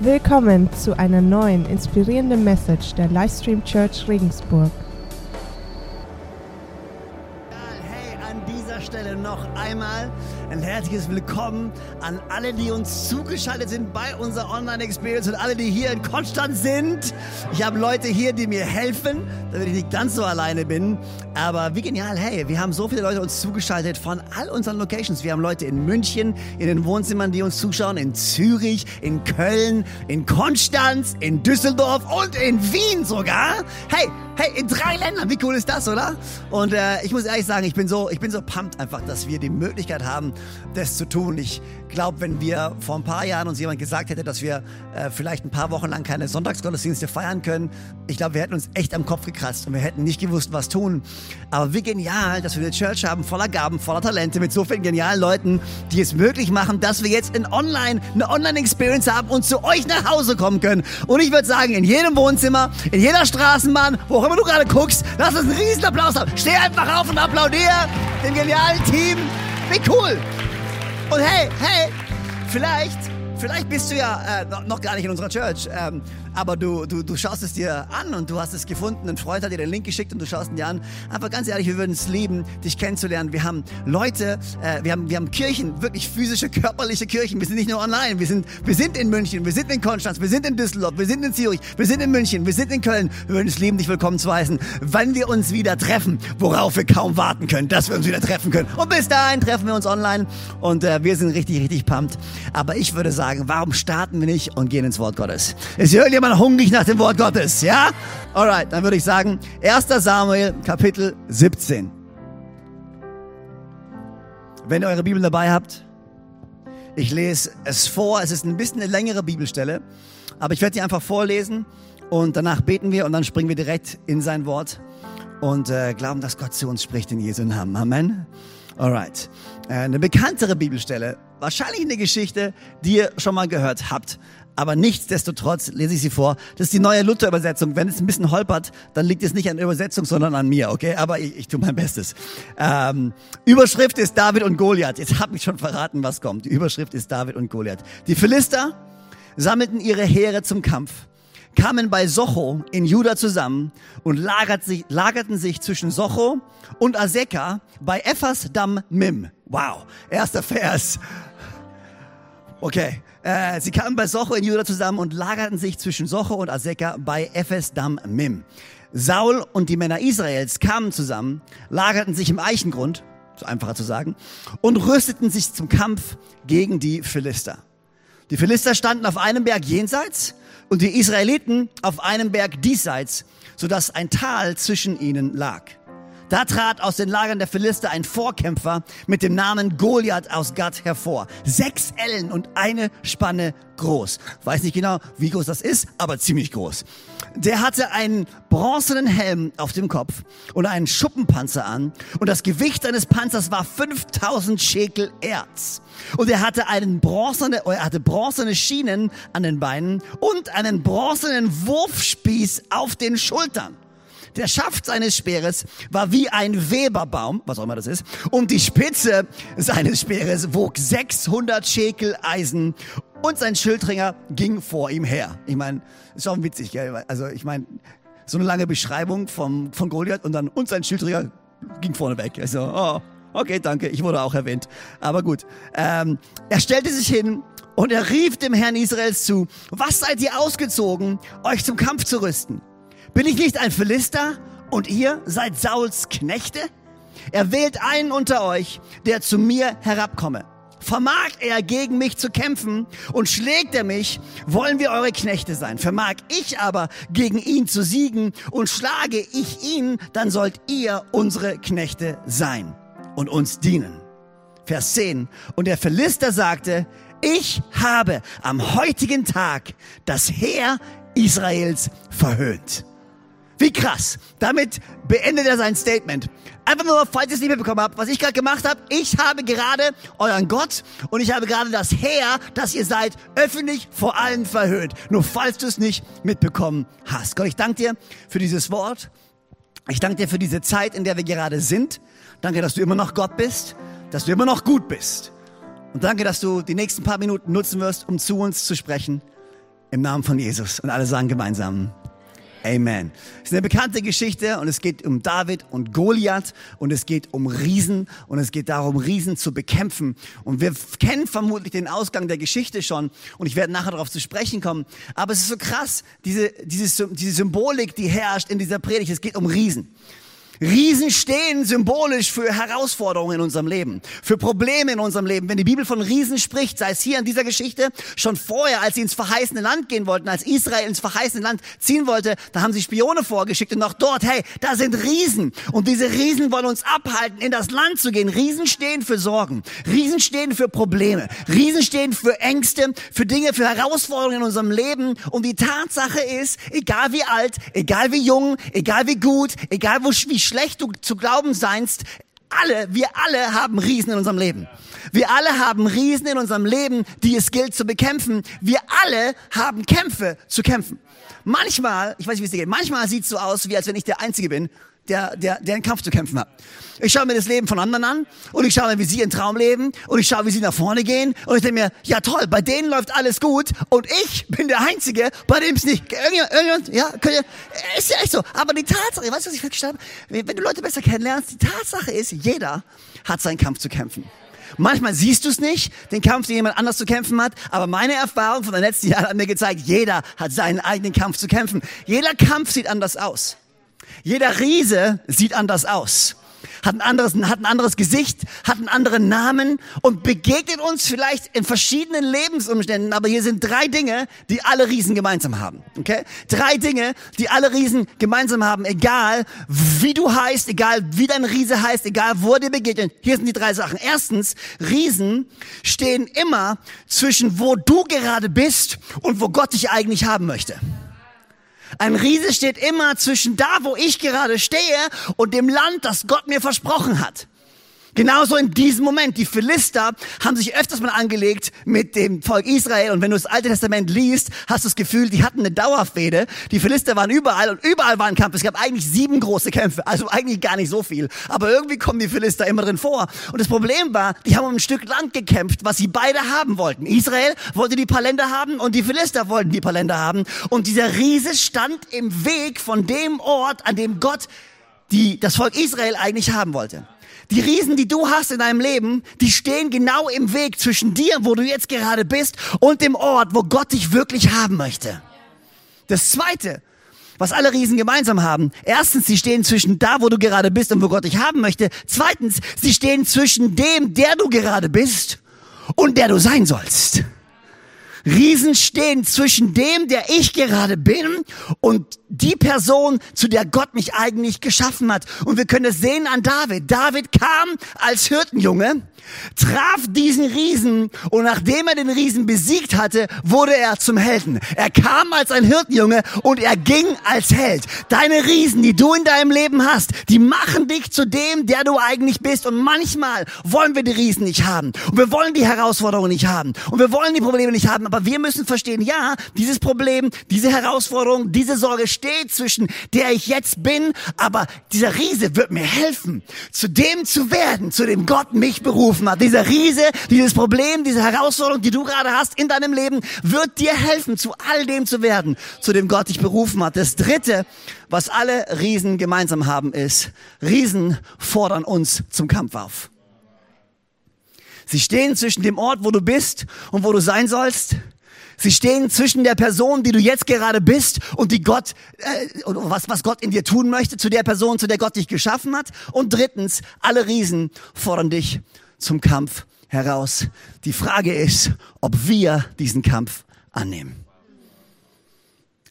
Willkommen zu einer neuen inspirierenden Message der Livestream Church Regensburg. Hey, an dieser Stelle noch einmal ein herzliches Willkommen an alle, die uns zugeschaltet sind bei unserer Online-Experience und alle, die hier in Konstanz sind. Ich habe Leute hier, die mir helfen, damit ich nicht ganz so alleine bin. Aber wie genial, hey, wir haben so viele Leute uns zugeschaltet von all unseren Locations. Wir haben Leute in München, in den Wohnzimmern, die uns zuschauen, in Zürich, in Köln, in Konstanz, in Düsseldorf und in Wien sogar. Hey, hey, in drei Ländern, wie cool ist das, oder? Und äh, ich muss ehrlich sagen, ich bin so, ich bin so pumped einfach, dass wir die Möglichkeit haben, das zu tun. Ich glaube, wenn wir vor ein paar Jahren uns jemand gesagt hätte, dass wir äh, vielleicht ein paar Wochen lang keine Sonntagsgottesdienste feiern können, ich glaube, wir hätten uns echt am Kopf gekratzt und wir hätten nicht gewusst, was tun. Aber wie genial, dass wir eine Church haben, voller Gaben, voller Talente, mit so vielen genialen Leuten, die es möglich machen, dass wir jetzt in Online, eine Online-Experience haben und zu euch nach Hause kommen können. Und ich würde sagen, in jedem Wohnzimmer, in jeder Straßenbahn, wo auch immer du gerade guckst, lass uns einen riesen Applaus haben. Steh einfach auf und applaudier dem genialen Team. Wie cool! Und hey, hey, vielleicht, vielleicht bist du ja äh, noch, gar nicht in unserer Church, ähm, aber du, du, du schaust es dir an und du hast es gefunden. Ein Freund hat dir den Link geschickt und du schaust ihn dir an. Aber ganz ehrlich, wir würden es lieben, dich kennenzulernen. Wir haben Leute, äh, wir, haben, wir haben Kirchen, wirklich physische, körperliche Kirchen. Wir sind nicht nur online, wir sind, wir sind in München, wir sind in Konstanz, wir sind in Düsseldorf, wir sind in Zürich, wir sind in München, wir sind in Köln. Wir würden es lieben, dich willkommen zu heißen, wenn wir uns wieder treffen, worauf wir kaum warten können, dass wir uns wieder treffen können. Und bis dahin treffen wir uns online und äh, wir sind richtig, richtig pumped. Aber ich würde sagen, warum starten wir nicht und gehen ins Wort Gottes? Ist hier hungrig nach dem Wort Gottes, ja? Alright, dann würde ich sagen, 1. Samuel, Kapitel 17. Wenn ihr eure Bibel dabei habt, ich lese es vor. Es ist ein bisschen eine längere Bibelstelle, aber ich werde die einfach vorlesen und danach beten wir und dann springen wir direkt in sein Wort und äh, glauben, dass Gott zu uns spricht in Jesu Namen. Amen. Alright. Äh, eine bekanntere Bibelstelle, wahrscheinlich eine Geschichte, die ihr schon mal gehört habt. Aber nichtsdestotrotz lese ich sie vor. Das ist die neue Luther-Übersetzung. Wenn es ein bisschen holpert, dann liegt es nicht an der Übersetzung, sondern an mir, okay? Aber ich, ich tue mein Bestes. Ähm, Überschrift ist David und Goliath. Jetzt hab ich schon verraten, was kommt. Die Überschrift ist David und Goliath. Die Philister sammelten ihre Heere zum Kampf, kamen bei Socho in Juda zusammen und lagerten sich zwischen Socho und Azekah bei Ephas Dam Mim. Wow, erster Vers. Okay, äh, sie kamen bei Socho in Juda zusammen und lagerten sich zwischen Socho und Azekah bei Ephes Dam Mim. Saul und die Männer Israels kamen zusammen, lagerten sich im Eichengrund, so einfacher zu sagen, und rüsteten sich zum Kampf gegen die Philister. Die Philister standen auf einem Berg jenseits und die Israeliten auf einem Berg diesseits, sodass ein Tal zwischen ihnen lag. Da trat aus den Lagern der Philister ein Vorkämpfer mit dem Namen Goliath aus Gad hervor. Sechs Ellen und eine Spanne groß. Weiß nicht genau, wie groß das ist, aber ziemlich groß. Der hatte einen bronzenen Helm auf dem Kopf und einen Schuppenpanzer an und das Gewicht seines Panzers war 5000 Schekel Erz. Und er hatte einen bronzene, er hatte bronzene Schienen an den Beinen und einen bronzenen Wurfspieß auf den Schultern. Der Schaft seines Speeres war wie ein Weberbaum, was auch immer das ist, und die Spitze seines Speeres wog 600 Schekel Eisen und sein Schildringer ging vor ihm her. Ich meine, ist auch witzig, gell? Also ich meine, so eine lange Beschreibung vom, von Goliath und dann und sein Schildringer ging vorne weg. Also, oh, okay, danke, ich wurde auch erwähnt. Aber gut. Ähm, er stellte sich hin und er rief dem Herrn Israels zu, was seid ihr ausgezogen, euch zum Kampf zu rüsten? Bin ich nicht ein Philister und ihr seid Sauls Knechte? Er wählt einen unter euch, der zu mir herabkomme. Vermag er gegen mich zu kämpfen und schlägt er mich, wollen wir eure Knechte sein. Vermag ich aber gegen ihn zu siegen und schlage ich ihn, dann sollt ihr unsere Knechte sein und uns dienen. Vers 10. Und der Philister sagte, ich habe am heutigen Tag das Heer Israels verhöhnt. Wie krass. Damit beendet er sein Statement. Einfach nur, falls ihr es nicht mitbekommen habt, was ich gerade gemacht habe. Ich habe gerade euren Gott und ich habe gerade das Heer, das ihr seid, öffentlich vor allen verhöhnt. Nur falls du es nicht mitbekommen hast. Gott, ich danke dir für dieses Wort. Ich danke dir für diese Zeit, in der wir gerade sind. Danke, dass du immer noch Gott bist, dass du immer noch gut bist. Und danke, dass du die nächsten paar Minuten nutzen wirst, um zu uns zu sprechen. im Namen von Jesus. Und alle sagen gemeinsam. Amen. Es ist eine bekannte Geschichte und es geht um David und Goliath und es geht um Riesen und es geht darum, Riesen zu bekämpfen. Und wir kennen vermutlich den Ausgang der Geschichte schon und ich werde nachher darauf zu sprechen kommen. Aber es ist so krass, diese, diese, diese Symbolik, die herrscht in dieser Predigt. Es geht um Riesen. Riesen stehen symbolisch für Herausforderungen in unserem Leben, für Probleme in unserem Leben. Wenn die Bibel von Riesen spricht, sei es hier in dieser Geschichte, schon vorher, als sie ins verheißene Land gehen wollten, als Israel ins verheißene Land ziehen wollte, da haben sie Spione vorgeschickt und noch dort, hey, da sind Riesen. Und diese Riesen wollen uns abhalten, in das Land zu gehen. Riesen stehen für Sorgen. Riesen stehen für Probleme. Riesen stehen für Ängste, für Dinge, für Herausforderungen in unserem Leben. Und die Tatsache ist, egal wie alt, egal wie jung, egal wie gut, egal wie schlecht du zu glauben seinst, alle, wir alle haben Riesen in unserem Leben. Wir alle haben Riesen in unserem Leben, die es gilt zu bekämpfen. Wir alle haben Kämpfe zu kämpfen. Manchmal, ich weiß nicht, wie es dir geht, manchmal sieht es so aus, wie als wenn ich der Einzige bin, der, der, der einen Kampf zu kämpfen hat. Ich schaue mir das Leben von anderen an und ich schaue mir, wie sie ihren Traum leben und ich schaue, wie sie nach vorne gehen und ich denke mir, ja toll, bei denen läuft alles gut und ich bin der Einzige, bei dem es nicht. Irgendjemand, irgendjemand, ja, könnt ihr, ist ja echt so. Aber die Tatsache, weißt du, was ich festgestellt habe? Wenn du Leute besser kennenlernst, die Tatsache ist, jeder hat seinen Kampf zu kämpfen. Manchmal siehst du es nicht, den Kampf, den jemand anders zu kämpfen hat, aber meine Erfahrung von den letzten Jahren hat mir gezeigt, jeder hat seinen eigenen Kampf zu kämpfen. Jeder Kampf sieht anders aus. Jeder Riese sieht anders aus hat ein anderes, hat ein anderes Gesicht, hat einen anderen Namen und begegnet uns vielleicht in verschiedenen Lebensumständen. Aber hier sind drei Dinge, die alle Riesen gemeinsam haben. Okay? Drei Dinge, die alle Riesen gemeinsam haben, egal wie du heißt, egal wie dein Riese heißt, egal wo dir begegnet. Hier sind die drei Sachen. Erstens, Riesen stehen immer zwischen wo du gerade bist und wo Gott dich eigentlich haben möchte. Ein Riese steht immer zwischen da, wo ich gerade stehe und dem Land, das Gott mir versprochen hat. Genauso in diesem Moment. Die Philister haben sich öfters mal angelegt mit dem Volk Israel. Und wenn du das Alte Testament liest, hast du das Gefühl, die hatten eine Dauerfehde. Die Philister waren überall und überall war ein Kampf. Es gab eigentlich sieben große Kämpfe. Also eigentlich gar nicht so viel. Aber irgendwie kommen die Philister immer drin vor. Und das Problem war, die haben um ein Stück Land gekämpft, was sie beide haben wollten. Israel wollte die paar Länder haben und die Philister wollten die paar Länder haben. Und dieser Riese stand im Weg von dem Ort, an dem Gott die, das Volk Israel eigentlich haben wollte. Die Riesen, die du hast in deinem Leben, die stehen genau im Weg zwischen dir, wo du jetzt gerade bist, und dem Ort, wo Gott dich wirklich haben möchte. Das Zweite, was alle Riesen gemeinsam haben. Erstens, sie stehen zwischen da, wo du gerade bist und wo Gott dich haben möchte. Zweitens, sie stehen zwischen dem, der du gerade bist und der du sein sollst. Riesen stehen zwischen dem, der ich gerade bin und die Person, zu der Gott mich eigentlich geschaffen hat. Und wir können es sehen an David. David kam als Hirtenjunge traf diesen Riesen und nachdem er den Riesen besiegt hatte, wurde er zum Helden. Er kam als ein Hirtenjunge und er ging als Held. Deine Riesen, die du in deinem Leben hast, die machen dich zu dem, der du eigentlich bist. Und manchmal wollen wir die Riesen nicht haben. Und wir wollen die Herausforderungen nicht haben. Und wir wollen die Probleme nicht haben. Aber wir müssen verstehen, ja, dieses Problem, diese Herausforderung, diese Sorge steht zwischen der ich jetzt bin. Aber dieser Riese wird mir helfen, zu dem zu werden, zu dem Gott mich beruft gerufen hat. Dieser Riese, dieses Problem, diese Herausforderung, die du gerade hast in deinem Leben, wird dir helfen, zu all dem zu werden, zu dem Gott dich berufen hat. Das dritte, was alle Riesen gemeinsam haben, ist, Riesen fordern uns zum Kampf auf. Sie stehen zwischen dem Ort, wo du bist und wo du sein sollst. Sie stehen zwischen der Person, die du jetzt gerade bist und die Gott, äh, was, was Gott in dir tun möchte, zu der Person, zu der Gott dich geschaffen hat. Und drittens, alle Riesen fordern dich zum Kampf heraus. Die Frage ist, ob wir diesen Kampf annehmen.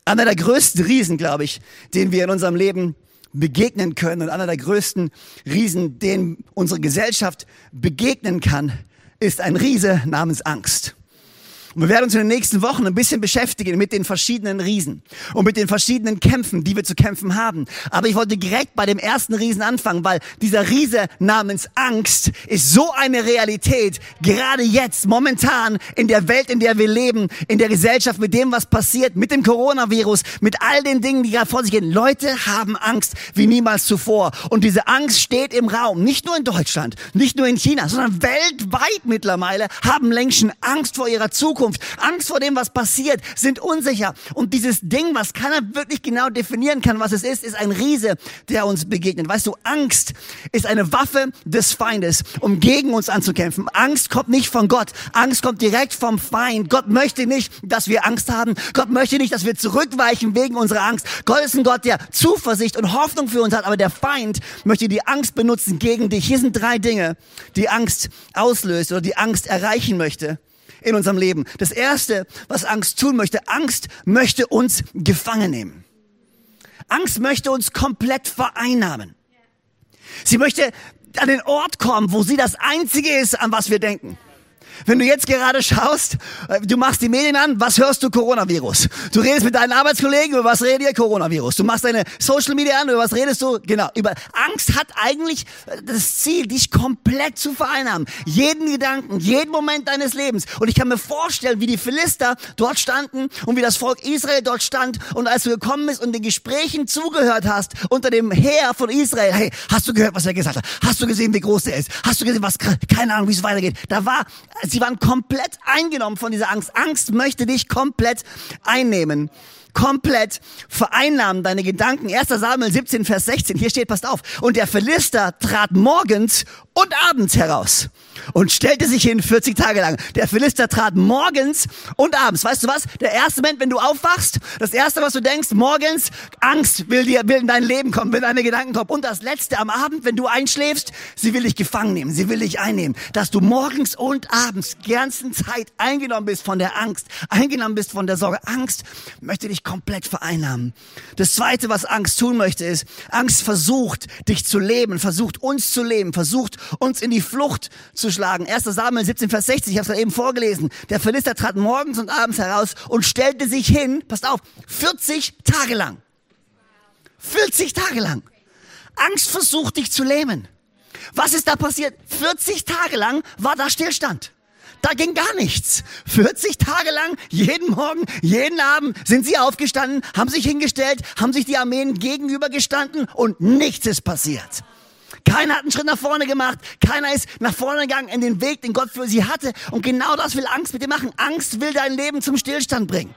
Einer der größten Riesen, glaube ich, den wir in unserem Leben begegnen können und einer der größten Riesen, den unsere Gesellschaft begegnen kann, ist ein Riese namens Angst. Und wir werden uns in den nächsten Wochen ein bisschen beschäftigen mit den verschiedenen Riesen und mit den verschiedenen Kämpfen, die wir zu kämpfen haben. Aber ich wollte direkt bei dem ersten Riesen anfangen, weil dieser Riese namens Angst ist so eine Realität, gerade jetzt, momentan, in der Welt, in der wir leben, in der Gesellschaft, mit dem, was passiert, mit dem Coronavirus, mit all den Dingen, die gerade vor sich gehen. Leute haben Angst wie niemals zuvor. Und diese Angst steht im Raum, nicht nur in Deutschland, nicht nur in China, sondern weltweit mittlerweile haben Menschen Angst vor ihrer Zukunft Zukunft, Angst vor dem, was passiert, sind unsicher. Und dieses Ding, was keiner wirklich genau definieren kann, was es ist, ist ein Riese, der uns begegnet. Weißt du, Angst ist eine Waffe des Feindes, um gegen uns anzukämpfen. Angst kommt nicht von Gott. Angst kommt direkt vom Feind. Gott möchte nicht, dass wir Angst haben. Gott möchte nicht, dass wir zurückweichen wegen unserer Angst. Gott ist ein Gott, der Zuversicht und Hoffnung für uns hat, aber der Feind möchte die Angst benutzen gegen dich. Hier sind drei Dinge, die Angst auslöst oder die Angst erreichen möchte in unserem Leben. Das erste, was Angst tun möchte, Angst möchte uns gefangen nehmen. Angst möchte uns komplett vereinnahmen. Sie möchte an den Ort kommen, wo sie das Einzige ist, an was wir denken. Wenn du jetzt gerade schaust, äh, du machst die Medien an, was hörst du? Coronavirus. Du redest mit deinen Arbeitskollegen, über was redet ihr? Coronavirus. Du machst deine Social Media an, über was redest du? Genau. Über Angst hat eigentlich äh, das Ziel, dich komplett zu vereinnahmen. Jeden Gedanken, jeden Moment deines Lebens. Und ich kann mir vorstellen, wie die Philister dort standen und wie das Volk Israel dort stand. Und als du gekommen bist und den Gesprächen zugehört hast unter dem Heer von Israel, hey, hast du gehört, was er gesagt hat? Hast du gesehen, wie groß er ist? Hast du gesehen, was, keine Ahnung, wie es weitergeht? Da war sie waren komplett eingenommen von dieser Angst. Angst möchte dich komplett einnehmen komplett vereinnahmen deine Gedanken. 1. Samuel 17, Vers 16. Hier steht, passt auf. Und der Philister trat morgens und abends heraus und stellte sich hin 40 Tage lang. Der Philister trat morgens und abends. Weißt du was? Der erste Moment, wenn du aufwachst, das erste, was du denkst, morgens, Angst will dir, will in dein Leben kommen, will deine Gedanken kommen. Und das letzte am Abend, wenn du einschläfst, sie will dich gefangen nehmen, sie will dich einnehmen. Dass du morgens und abends ganzen Zeit eingenommen bist von der Angst, eingenommen bist von der Sorge. Angst möchte dich komplett vereinnahmen. Das zweite, was Angst tun möchte, ist, Angst versucht, dich zu leben, versucht uns zu leben, versucht uns in die Flucht zu schlagen. 1. Samuel 17, Vers 60, ich habe es eben vorgelesen. Der Philister trat morgens und abends heraus und stellte sich hin, passt auf, 40 Tage lang. 40 Tage lang. Angst versucht dich zu lähmen. Was ist da passiert? 40 Tage lang war da Stillstand. Da ging gar nichts. 40 Tage lang, jeden Morgen, jeden Abend sind sie aufgestanden, haben sich hingestellt, haben sich die Armeen gegenübergestanden und nichts ist passiert. Keiner hat einen Schritt nach vorne gemacht. Keiner ist nach vorne gegangen in den Weg, den Gott für sie hatte. Und genau das will Angst mit dir machen. Angst will dein Leben zum Stillstand bringen.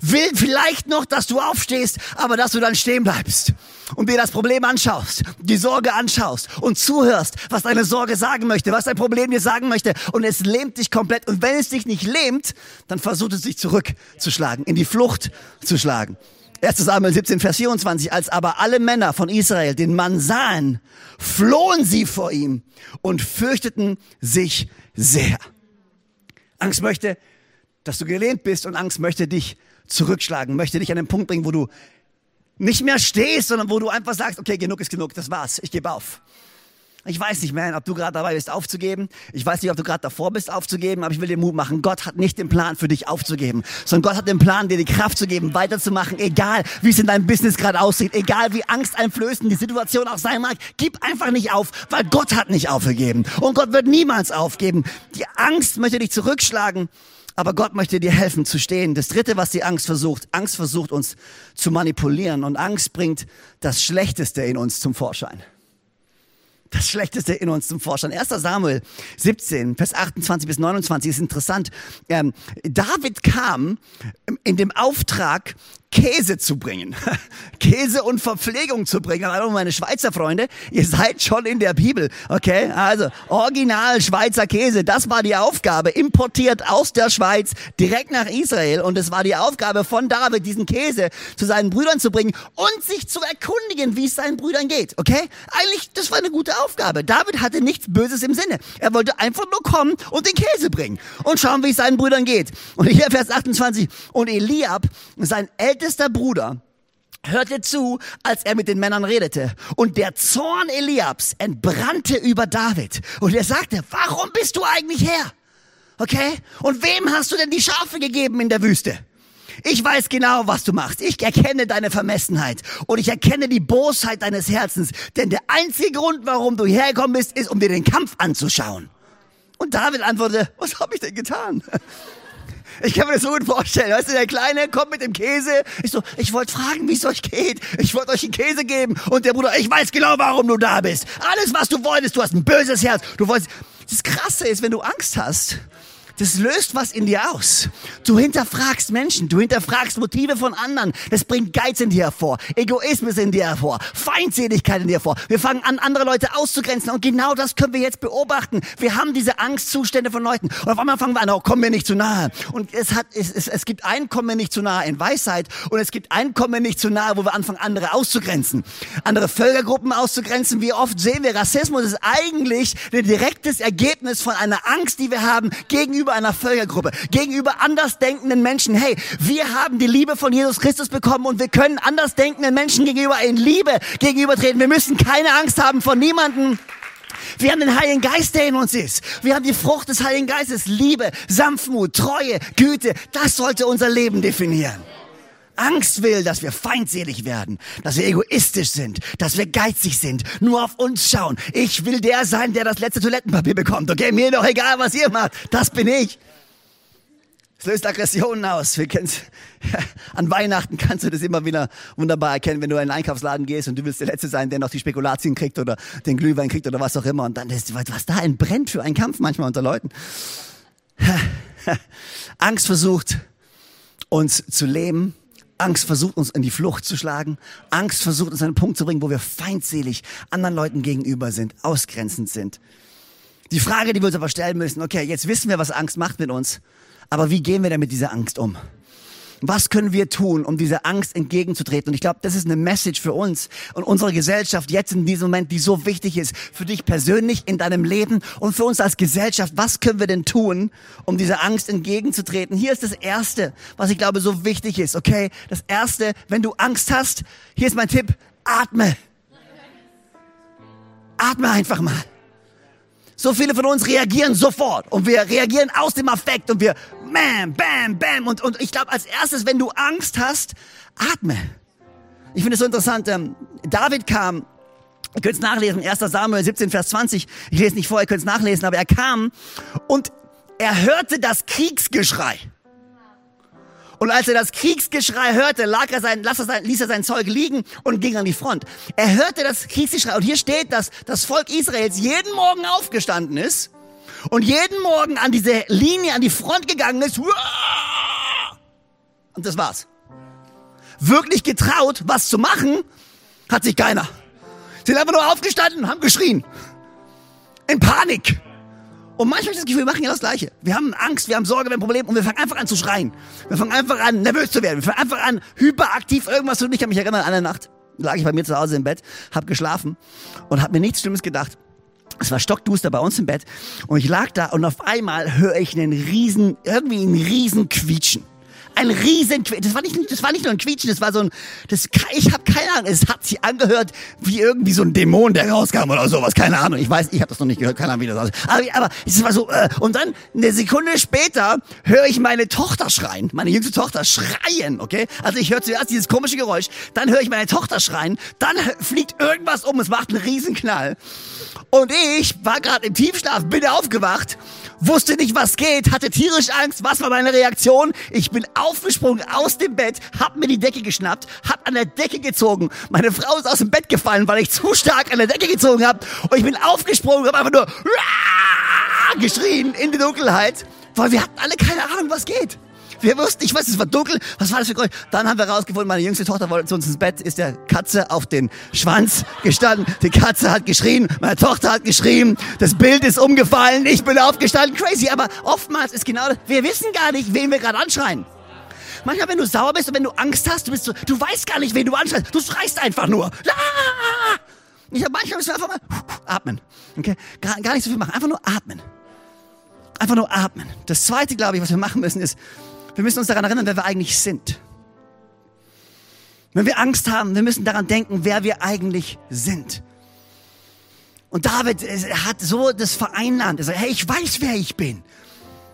Will vielleicht noch, dass du aufstehst, aber dass du dann stehen bleibst und dir das Problem anschaust, die Sorge anschaust und zuhörst, was deine Sorge sagen möchte, was dein Problem dir sagen möchte und es lähmt dich komplett. Und wenn es dich nicht lähmt, dann versucht es dich zurückzuschlagen, in die Flucht zu schlagen. 1. Samuel 17, Vers 24. Als aber alle Männer von Israel den Mann sahen, flohen sie vor ihm und fürchteten sich sehr. Angst möchte, dass du gelehnt bist und Angst möchte dich zurückschlagen, möchte dich an den Punkt bringen, wo du nicht mehr stehst, sondern wo du einfach sagst, okay, genug ist genug, das war's, ich gebe auf. Ich weiß nicht, man, ob du gerade dabei bist, aufzugeben. Ich weiß nicht, ob du gerade davor bist, aufzugeben, aber ich will dir Mut machen. Gott hat nicht den Plan für dich aufzugeben, sondern Gott hat den Plan, dir die Kraft zu geben, weiterzumachen, egal wie es in deinem Business gerade aussieht, egal wie angsteinflößend die Situation auch sein mag. Gib einfach nicht auf, weil Gott hat nicht aufgegeben. Und Gott wird niemals aufgeben. Die Angst möchte dich zurückschlagen. Aber Gott möchte dir helfen zu stehen. Das dritte, was die Angst versucht, Angst versucht uns zu manipulieren und Angst bringt das Schlechteste in uns zum Vorschein das Schlechteste in uns zum Vorschein. 1. Samuel 17, Vers 28 bis 29 ist interessant. Ähm, David kam in dem Auftrag, Käse zu bringen. Käse und Verpflegung zu bringen. Also meine Schweizer Freunde, ihr seid schon in der Bibel, okay? Also original Schweizer Käse, das war die Aufgabe, importiert aus der Schweiz direkt nach Israel und es war die Aufgabe von David, diesen Käse zu seinen Brüdern zu bringen und sich zu erkundigen, wie es seinen Brüdern geht, okay? Eigentlich, das war eine gute Aufgabe. David hatte nichts Böses im Sinne. Er wollte einfach nur kommen und den Käse bringen und schauen, wie es seinen Brüdern geht. Und hier Vers 28, und Eliab, sein ältester ältester Bruder hörte zu, als er mit den Männern redete. Und der Zorn Eliabs entbrannte über David. Und er sagte, warum bist du eigentlich her? Okay? Und wem hast du denn die Schafe gegeben in der Wüste? Ich weiß genau, was du machst. Ich erkenne deine Vermessenheit und ich erkenne die Bosheit deines Herzens. Denn der einzige Grund, warum du hergekommen bist, ist, um dir den Kampf anzuschauen. Und David antwortete, was habe ich denn getan? Ich kann mir das so gut vorstellen. Weißt du, der Kleine kommt mit dem Käse. Ich so, ich wollte fragen, wie es euch geht. Ich wollte euch den Käse geben. Und der Bruder, ich weiß genau, warum du da bist. Alles, was du wolltest, du hast ein böses Herz. Du wolltest. Das Krasse ist, wenn du Angst hast, das löst was in dir aus. Du hinterfragst Menschen, du hinterfragst Motive von anderen. Das bringt Geiz in dir hervor, Egoismus in dir hervor, Feindseligkeit in dir hervor. Wir fangen an, andere Leute auszugrenzen und genau das können wir jetzt beobachten. Wir haben diese Angstzustände von Leuten und auf einmal fangen wir an, oh, komm mir nicht zu nahe. Und es hat, es, es, es gibt ein Komm nicht zu nahe in Weisheit und es gibt ein Komm nicht zu nahe, wo wir anfangen, andere auszugrenzen. Andere Völkergruppen auszugrenzen. Wie oft sehen wir, Rassismus ist eigentlich ein direktes Ergebnis von einer Angst, die wir haben gegenüber einer Völkergruppe, gegenüber andersdenkenden Menschen. Hey, wir haben die Liebe von Jesus Christus bekommen und wir können andersdenkenden Menschen gegenüber in Liebe gegenübertreten. Wir müssen keine Angst haben vor niemanden. Wir haben den Heiligen Geist, der in uns ist. Wir haben die Frucht des Heiligen Geistes. Liebe, Sanftmut, Treue, Güte. Das sollte unser Leben definieren. Angst will, dass wir feindselig werden, dass wir egoistisch sind, dass wir geizig sind, nur auf uns schauen. Ich will der sein, der das letzte Toilettenpapier bekommt. Okay, mir doch egal, was ihr macht. Das bin ich. Es löst Aggressionen aus. Wir kennen's. An Weihnachten kannst du das immer wieder wunderbar erkennen, wenn du in einen Einkaufsladen gehst und du willst der Letzte sein, der noch die Spekulazien kriegt oder den Glühwein kriegt oder was auch immer. Und dann ist, was da entbrennt für einen Kampf manchmal unter Leuten. Angst versucht, uns zu leben. Angst versucht uns in die Flucht zu schlagen. Angst versucht uns an einen Punkt zu bringen, wo wir feindselig anderen Leuten gegenüber sind, ausgrenzend sind. Die Frage, die wir uns aber stellen müssen, okay, jetzt wissen wir, was Angst macht mit uns. Aber wie gehen wir denn mit dieser Angst um? Was können wir tun, um dieser Angst entgegenzutreten? Und ich glaube, das ist eine Message für uns und unsere Gesellschaft jetzt in diesem Moment, die so wichtig ist. Für dich persönlich in deinem Leben und für uns als Gesellschaft. Was können wir denn tun, um dieser Angst entgegenzutreten? Hier ist das Erste, was ich glaube so wichtig ist. Okay, das Erste, wenn du Angst hast, hier ist mein Tipp, atme. Atme einfach mal. So viele von uns reagieren sofort und wir reagieren aus dem Affekt und wir bam, bam, bam und, und ich glaube als erstes, wenn du Angst hast, atme. Ich finde es so interessant, ähm, David kam, ihr könnt es nachlesen, 1. Samuel 17, Vers 20, ich lese nicht vor, ihr könnt es nachlesen, aber er kam und er hörte das Kriegsgeschrei. Und als er das Kriegsgeschrei hörte, lag er sein, lass er sein, ließ er sein Zeug liegen und ging an die Front. Er hörte das Kriegsgeschrei. Und hier steht, dass das Volk Israels jeden Morgen aufgestanden ist und jeden Morgen an diese Linie, an die Front gegangen ist. Und das war's. Wirklich getraut, was zu machen, hat sich keiner. Sie sind einfach nur aufgestanden und haben geschrien. In Panik. Und manchmal habe ich das Gefühl, wir machen ja das Gleiche. Wir haben Angst, wir haben Sorge, wir haben Probleme und wir fangen einfach an zu schreien. Wir fangen einfach an, nervös zu werden. Wir fangen einfach an, hyperaktiv irgendwas zu tun. Ich kann mich erinnern, an der Nacht lag ich bei mir zu Hause im Bett, habe geschlafen und habe mir nichts Schlimmes gedacht. Es war stockduster bei uns im Bett und ich lag da und auf einmal höre ich einen riesen, irgendwie einen riesen Quietschen ein riesen das war nicht das war nicht nur ein Quietschen, das war so ein das ich habe keine Ahnung, es hat sich angehört wie irgendwie so ein Dämon, der rauskam oder sowas, keine Ahnung. Ich weiß, ich habe das noch nicht gehört, keine Ahnung, wie das aussieht. Aber, aber es war so äh, und dann eine Sekunde später höre ich meine Tochter schreien, meine jüngste Tochter schreien, okay? Also ich höre zuerst dieses komische Geräusch, dann höre ich meine Tochter schreien, dann fliegt irgendwas um, es macht einen riesen Knall. Und ich war gerade im Tiefschlaf, bin aufgewacht, wusste nicht, was geht, hatte tierisch Angst. Was war meine Reaktion? Ich bin aufgesprungen aus dem Bett, hab mir die Decke geschnappt, hab an der Decke gezogen. Meine Frau ist aus dem Bett gefallen, weil ich zu stark an der Decke gezogen habe. Und ich bin aufgesprungen, hab einfach nur geschrien in die Dunkelheit, weil wir hatten alle keine Ahnung, was geht. Wir wussten nicht, was, es war dunkel, was war das für Geräusch? Dann haben wir rausgefunden, meine jüngste Tochter wollte zu uns ins Bett, ist der Katze auf den Schwanz gestanden. Die Katze hat geschrien, meine Tochter hat geschrien, das Bild ist umgefallen, ich bin aufgestanden, crazy. Aber oftmals ist genau das, wir wissen gar nicht, wen wir gerade anschreien. Manchmal, wenn du sauer bist und wenn du Angst hast, du, bist so, du weißt gar nicht, wen du anschreist. Du schreist einfach nur. Ich habe manchmal müssen wir einfach mal atmen. Okay? Gar, gar nicht so viel machen. Einfach nur atmen. Einfach nur atmen. Das zweite, glaube ich, was wir machen müssen, ist, wir müssen uns daran erinnern, wer wir eigentlich sind. Wenn wir Angst haben, wir müssen daran denken, wer wir eigentlich sind. Und David hat so das vereinnahmt. Er sagt, hey, ich weiß, wer ich bin.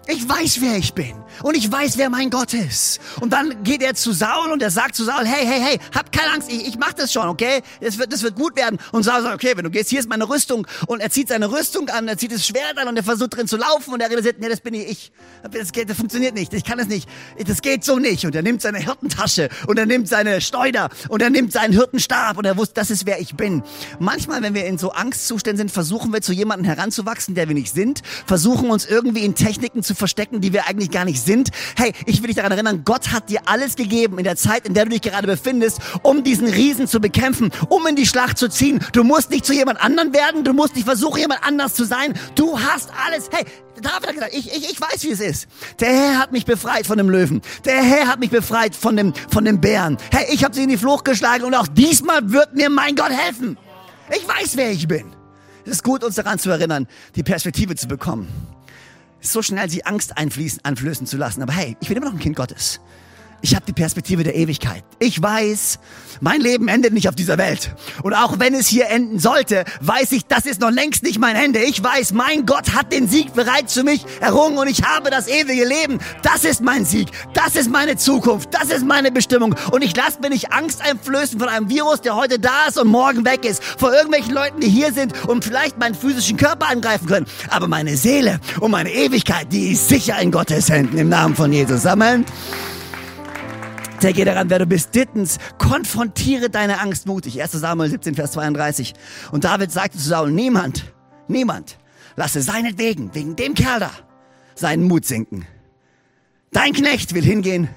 Ich weiß, wer ich bin. Und ich weiß, wer mein Gott ist. Und dann geht er zu Saul und er sagt zu Saul, hey, hey, hey, hab keine Angst, ich, ich mach das schon, okay? Das wird, das wird gut werden. Und Saul sagt, okay, wenn du gehst, hier ist meine Rüstung. Und er zieht seine Rüstung an, er zieht das Schwert an und er versucht drin zu laufen und er realisiert, nee, das bin ich. Das, geht, das funktioniert nicht, ich kann es nicht. Das geht so nicht. Und er nimmt seine Hirtentasche und er nimmt seine Schleuder und er nimmt seinen Hirtenstab und er wusste, das ist, wer ich bin. Manchmal, wenn wir in so Angstzuständen sind, versuchen wir zu jemandem heranzuwachsen, der wir nicht sind, versuchen uns irgendwie in Techniken zu zu verstecken, die wir eigentlich gar nicht sind. Hey, ich will dich daran erinnern, Gott hat dir alles gegeben in der Zeit, in der du dich gerade befindest, um diesen Riesen zu bekämpfen, um in die Schlacht zu ziehen. Du musst nicht zu jemand anderen werden, du musst nicht versuchen, jemand anders zu sein. Du hast alles. Hey, David hat gesagt, ich, ich, ich weiß, wie es ist. Der Herr hat mich befreit von dem Löwen. Der Herr hat mich befreit von dem, von dem Bären. Hey, ich habe sie in die Flucht geschlagen und auch diesmal wird mir mein Gott helfen. Ich weiß, wer ich bin. Es ist gut, uns daran zu erinnern, die Perspektive zu bekommen. So schnell sie Angst einfließen, einflößen zu lassen. Aber hey, ich bin immer noch ein Kind Gottes. Ich habe die Perspektive der Ewigkeit. Ich weiß, mein Leben endet nicht auf dieser Welt. Und auch wenn es hier enden sollte, weiß ich, das ist noch längst nicht mein Ende. Ich weiß, mein Gott hat den Sieg bereits für mich errungen und ich habe das ewige Leben. Das ist mein Sieg. Das ist meine Zukunft. Das ist meine Bestimmung. Und ich lasse mir nicht Angst einflößen von einem Virus, der heute da ist und morgen weg ist. Vor irgendwelchen Leuten, die hier sind und vielleicht meinen physischen Körper angreifen können. Aber meine Seele und meine Ewigkeit, die ist sicher in Gottes Händen im Namen von Jesus. Amen. Denke daran, wer du bist. Drittens, konfrontiere deine Angst mutig. 1. Samuel 17, Vers 32. Und David sagte zu Saul, niemand, niemand lasse seinetwegen, wegen dem Kerl da, seinen Mut sinken. Dein Knecht will hingehen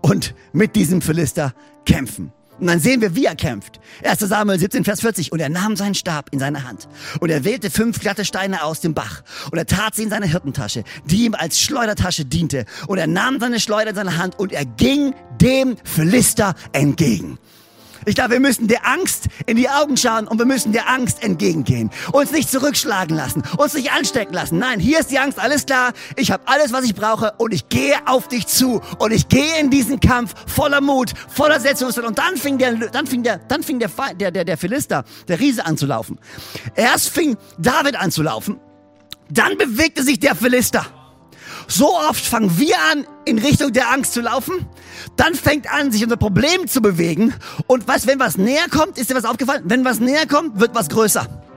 und mit diesem Philister kämpfen. Und dann sehen wir, wie er kämpft. 1. Samuel 17, Vers 40. Und er nahm seinen Stab in seine Hand. Und er wählte fünf glatte Steine aus dem Bach. Und er tat sie in seine Hirtentasche, die ihm als Schleudertasche diente. Und er nahm seine Schleuder in seine Hand und er ging dem Philister entgegen. Ich glaube, wir müssen der Angst in die Augen schauen und wir müssen der Angst entgegengehen. Uns nicht zurückschlagen lassen, uns nicht anstecken lassen. Nein, hier ist die Angst, alles klar. Ich habe alles, was ich brauche und ich gehe auf dich zu und ich gehe in diesen Kampf voller Mut, voller Selbstbewusstsein. Und dann fing der, dann fing der, dann fing der, der, der, der Philister, der Riese an zu laufen. Erst fing David an zu laufen, dann bewegte sich der Philister. So oft fangen wir an, in Richtung der Angst zu laufen. Dann fängt an, sich unser Problem zu bewegen. Und was, wenn was näher kommt, ist dir was aufgefallen? Wenn was näher kommt, wird was größer.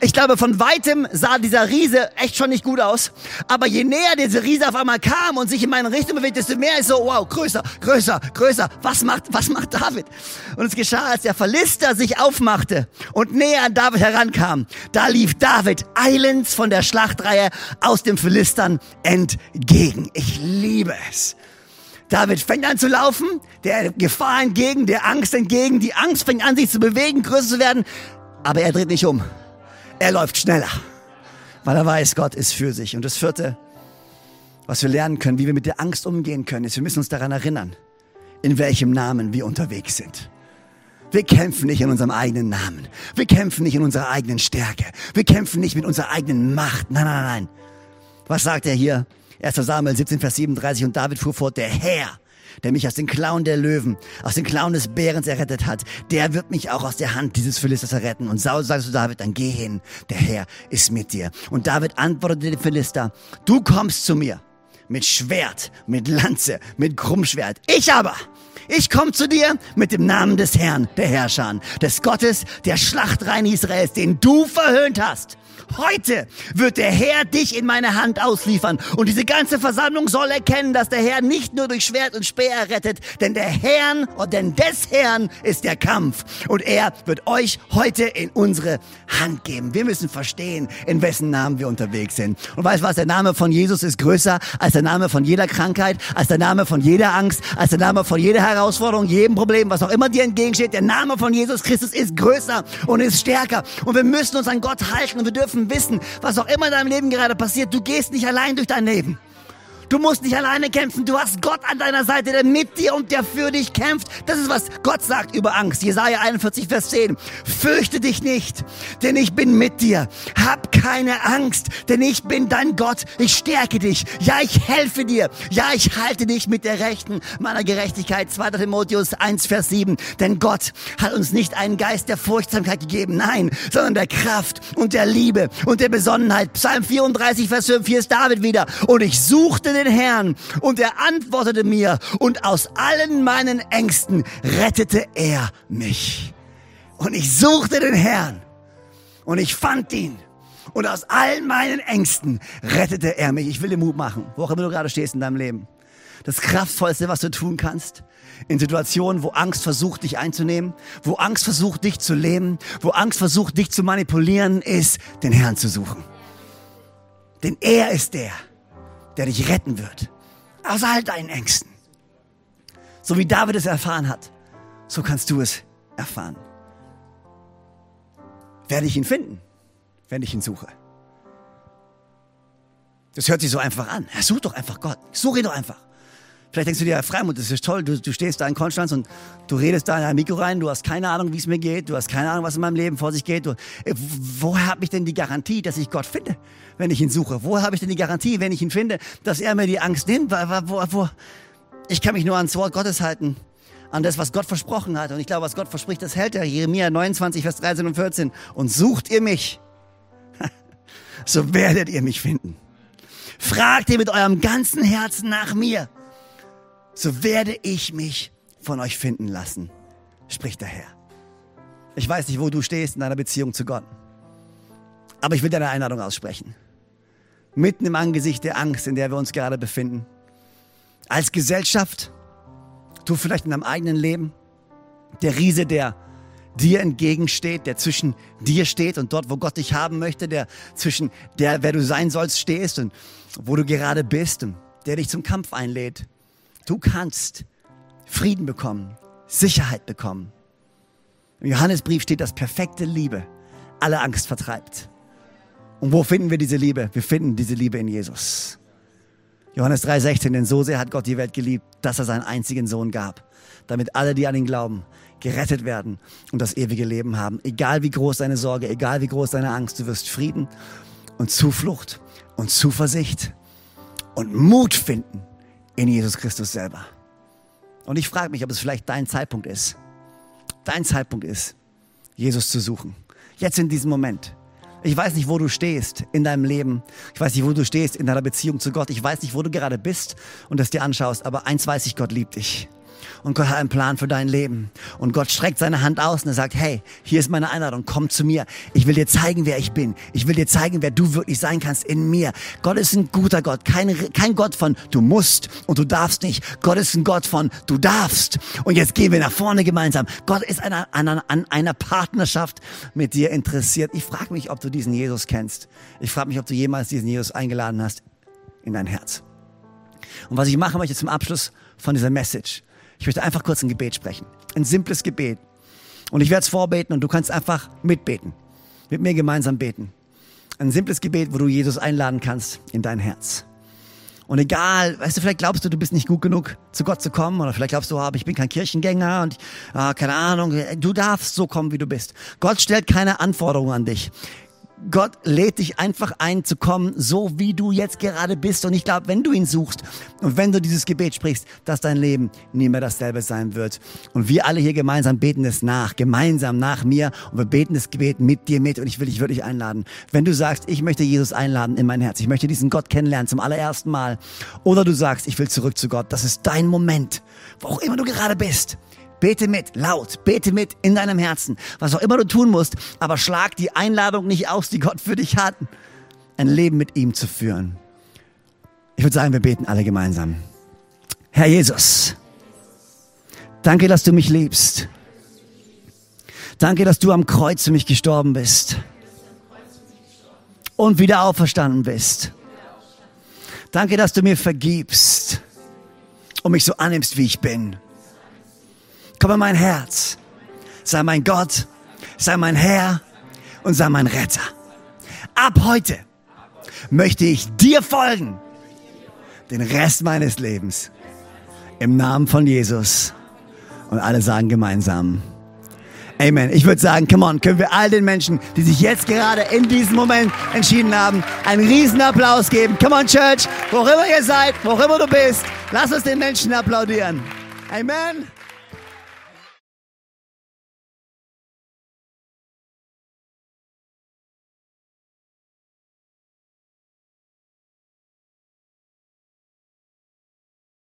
Ich glaube, von weitem sah dieser Riese echt schon nicht gut aus. Aber je näher dieser Riese auf einmal kam und sich in meine Richtung bewegt, desto mehr ist so, wow, größer, größer, größer. Was macht, was macht David? Und es geschah, als der Philister sich aufmachte und näher an David herankam. Da lief David eilends von der Schlachtreihe aus dem Philistern entgegen. Ich liebe es. David fängt an zu laufen, der Gefahr entgegen, der Angst entgegen. Die Angst fängt an, sich zu bewegen, größer zu werden. Aber er dreht nicht um. Er läuft schneller, weil er weiß, Gott ist für sich. Und das vierte, was wir lernen können, wie wir mit der Angst umgehen können, ist, wir müssen uns daran erinnern, in welchem Namen wir unterwegs sind. Wir kämpfen nicht in unserem eigenen Namen. Wir kämpfen nicht in unserer eigenen Stärke. Wir kämpfen nicht mit unserer eigenen Macht. Nein, nein, nein. Was sagt er hier? 1. Samuel 17, Vers 37 und David fuhr fort, der Herr der mich aus den Klauen der Löwen, aus den Klauen des Bärens errettet hat, der wird mich auch aus der Hand dieses Philisters erretten. Und Saul sagte zu David, dann geh hin, der Herr ist mit dir. Und David antwortete dem Philister, du kommst zu mir mit Schwert, mit Lanze, mit Krummschwert. Ich aber, ich komme zu dir mit dem Namen des Herrn, der Herrscher, des Gottes, der Schlachtrein Israels, den du verhöhnt hast. Heute wird der Herr dich in meine Hand ausliefern. Und diese ganze Versammlung soll erkennen, dass der Herr nicht nur durch Schwert und Speer rettet, denn der Herrn, oder denn des Herrn ist der Kampf. Und er wird euch heute in unsere Hand geben. Wir müssen verstehen, in wessen Namen wir unterwegs sind. Und weißt was? Der Name von Jesus ist größer als der Name von jeder Krankheit, als der Name von jeder Angst, als der Name von jeder Herausforderung, jedem Problem, was auch immer dir entgegensteht. Der Name von Jesus Christus ist größer und ist stärker. Und wir müssen uns an Gott halten und wir dürfen wissen, was auch immer in deinem Leben gerade passiert, du gehst nicht allein durch dein Leben. Du musst nicht alleine kämpfen. Du hast Gott an deiner Seite, der mit dir und der für dich kämpft. Das ist, was Gott sagt über Angst. Jesaja 41, Vers 10. Fürchte dich nicht, denn ich bin mit dir. Hab keine Angst, denn ich bin dein Gott. Ich stärke dich. Ja, ich helfe dir. Ja, ich halte dich mit der Rechten meiner Gerechtigkeit. 2. Timotheus 1, Vers 7. Denn Gott hat uns nicht einen Geist der Furchtsamkeit gegeben. Nein, sondern der Kraft und der Liebe und der Besonnenheit. Psalm 34, Vers 5. Hier ist David wieder. Und ich suchte den Herrn und er antwortete mir und aus allen meinen Ängsten rettete er mich. Und ich suchte den Herrn und ich fand ihn. Und aus allen meinen Ängsten rettete er mich. Ich will dir Mut machen, wo auch immer du gerade stehst in deinem Leben. Das Kraftvollste, was du tun kannst, in Situationen, wo Angst versucht, dich einzunehmen, wo Angst versucht, dich zu lähmen, wo Angst versucht, dich zu manipulieren, ist, den Herrn zu suchen. Denn er ist der, der dich retten wird. Aus all deinen Ängsten. So wie David es erfahren hat, so kannst du es erfahren. Werde ich ihn finden, wenn ich ihn suche. Das hört sich so einfach an. Ja, such doch einfach Gott. Such ihn doch einfach. Vielleicht denkst du dir, ja, Freimund, das ist toll. Du, du stehst da in Konstanz und du redest da in ein Mikro rein. Du hast keine Ahnung, wie es mir geht. Du hast keine Ahnung, was in meinem Leben vor sich geht. Du, äh, woher habe ich denn die Garantie, dass ich Gott finde, wenn ich ihn suche? Woher habe ich denn die Garantie, wenn ich ihn finde, dass er mir die Angst nimmt? Wo, wo, wo? Ich kann mich nur ans Wort Gottes halten. An das, was Gott versprochen hat. Und ich glaube, was Gott verspricht, das hält er. Jeremia 29, Vers 13 und 14. Und sucht ihr mich, so werdet ihr mich finden. Fragt ihr mit eurem ganzen Herzen nach mir, so werde ich mich von euch finden lassen, spricht der Herr. Ich weiß nicht, wo du stehst in deiner Beziehung zu Gott, aber ich will dir eine Einladung aussprechen. Mitten im Angesicht der Angst, in der wir uns gerade befinden, als Gesellschaft, du vielleicht in deinem eigenen Leben, der Riese, der dir entgegensteht, der zwischen dir steht und dort, wo Gott dich haben möchte, der zwischen der, wer du sein sollst, stehst und wo du gerade bist und der dich zum Kampf einlädt. Du kannst Frieden bekommen, Sicherheit bekommen. Im Johannesbrief steht, dass perfekte Liebe alle Angst vertreibt. Und wo finden wir diese Liebe? Wir finden diese Liebe in Jesus. Johannes 3,16, denn so sehr hat Gott die Welt geliebt, dass er seinen einzigen Sohn gab, damit alle, die an ihn glauben, gerettet werden und das ewige Leben haben. Egal wie groß deine Sorge, egal wie groß deine Angst, du wirst Frieden und Zuflucht und Zuversicht und Mut finden in Jesus Christus selber. Und ich frage mich, ob es vielleicht dein Zeitpunkt ist. Dein Zeitpunkt ist, Jesus zu suchen. Jetzt in diesem Moment. Ich weiß nicht, wo du stehst in deinem Leben. Ich weiß nicht, wo du stehst in deiner Beziehung zu Gott. Ich weiß nicht, wo du gerade bist und das dir anschaust. Aber eins weiß ich, Gott liebt dich und Gott hat einen Plan für dein Leben. Und Gott streckt seine Hand aus und er sagt, hey, hier ist meine Einladung, komm zu mir. Ich will dir zeigen, wer ich bin. Ich will dir zeigen, wer du wirklich sein kannst in mir. Gott ist ein guter Gott, kein, kein Gott von du musst und du darfst nicht. Gott ist ein Gott von du darfst. Und jetzt gehen wir nach vorne gemeinsam. Gott ist an einer, an einer Partnerschaft mit dir interessiert. Ich frage mich, ob du diesen Jesus kennst. Ich frage mich, ob du jemals diesen Jesus eingeladen hast in dein Herz. Und was ich machen möchte zum Abschluss von dieser Message, ich möchte einfach kurz ein Gebet sprechen. Ein simples Gebet. Und ich werde es vorbeten und du kannst einfach mitbeten. Mit mir gemeinsam beten. Ein simples Gebet, wo du Jesus einladen kannst in dein Herz. Und egal, weißt du, vielleicht glaubst du, du bist nicht gut genug, zu Gott zu kommen, oder vielleicht glaubst du, oh, ich bin kein Kirchengänger und ah, keine Ahnung, du darfst so kommen, wie du bist. Gott stellt keine Anforderungen an dich. Gott lädt dich einfach ein zu kommen, so wie du jetzt gerade bist. Und ich glaube, wenn du ihn suchst und wenn du dieses Gebet sprichst, dass dein Leben nie mehr dasselbe sein wird. Und wir alle hier gemeinsam beten es nach, gemeinsam nach mir. Und wir beten das Gebet mit dir mit. Und ich will dich wirklich einladen. Wenn du sagst, ich möchte Jesus einladen in mein Herz, ich möchte diesen Gott kennenlernen zum allerersten Mal. Oder du sagst, ich will zurück zu Gott. Das ist dein Moment, wo auch immer du gerade bist. Bete mit, laut, bete mit in deinem Herzen, was auch immer du tun musst, aber schlag die Einladung nicht aus, die Gott für dich hat, ein Leben mit ihm zu führen. Ich würde sagen, wir beten alle gemeinsam. Herr Jesus, danke, dass du mich liebst. Danke, dass du am Kreuz für mich gestorben bist und wieder auferstanden bist. Danke, dass du mir vergibst und mich so annimmst, wie ich bin. Komm in mein Herz. Sei mein Gott, sei mein Herr und sei mein Retter. Ab heute möchte ich dir folgen. Den Rest meines Lebens. Im Namen von Jesus. Und alle sagen gemeinsam. Amen. Ich würde sagen, come on, können wir all den Menschen, die sich jetzt gerade in diesem Moment entschieden haben, einen riesen Applaus geben. Come on, Church, wo immer ihr seid, wo immer du bist, lass uns den Menschen applaudieren. Amen.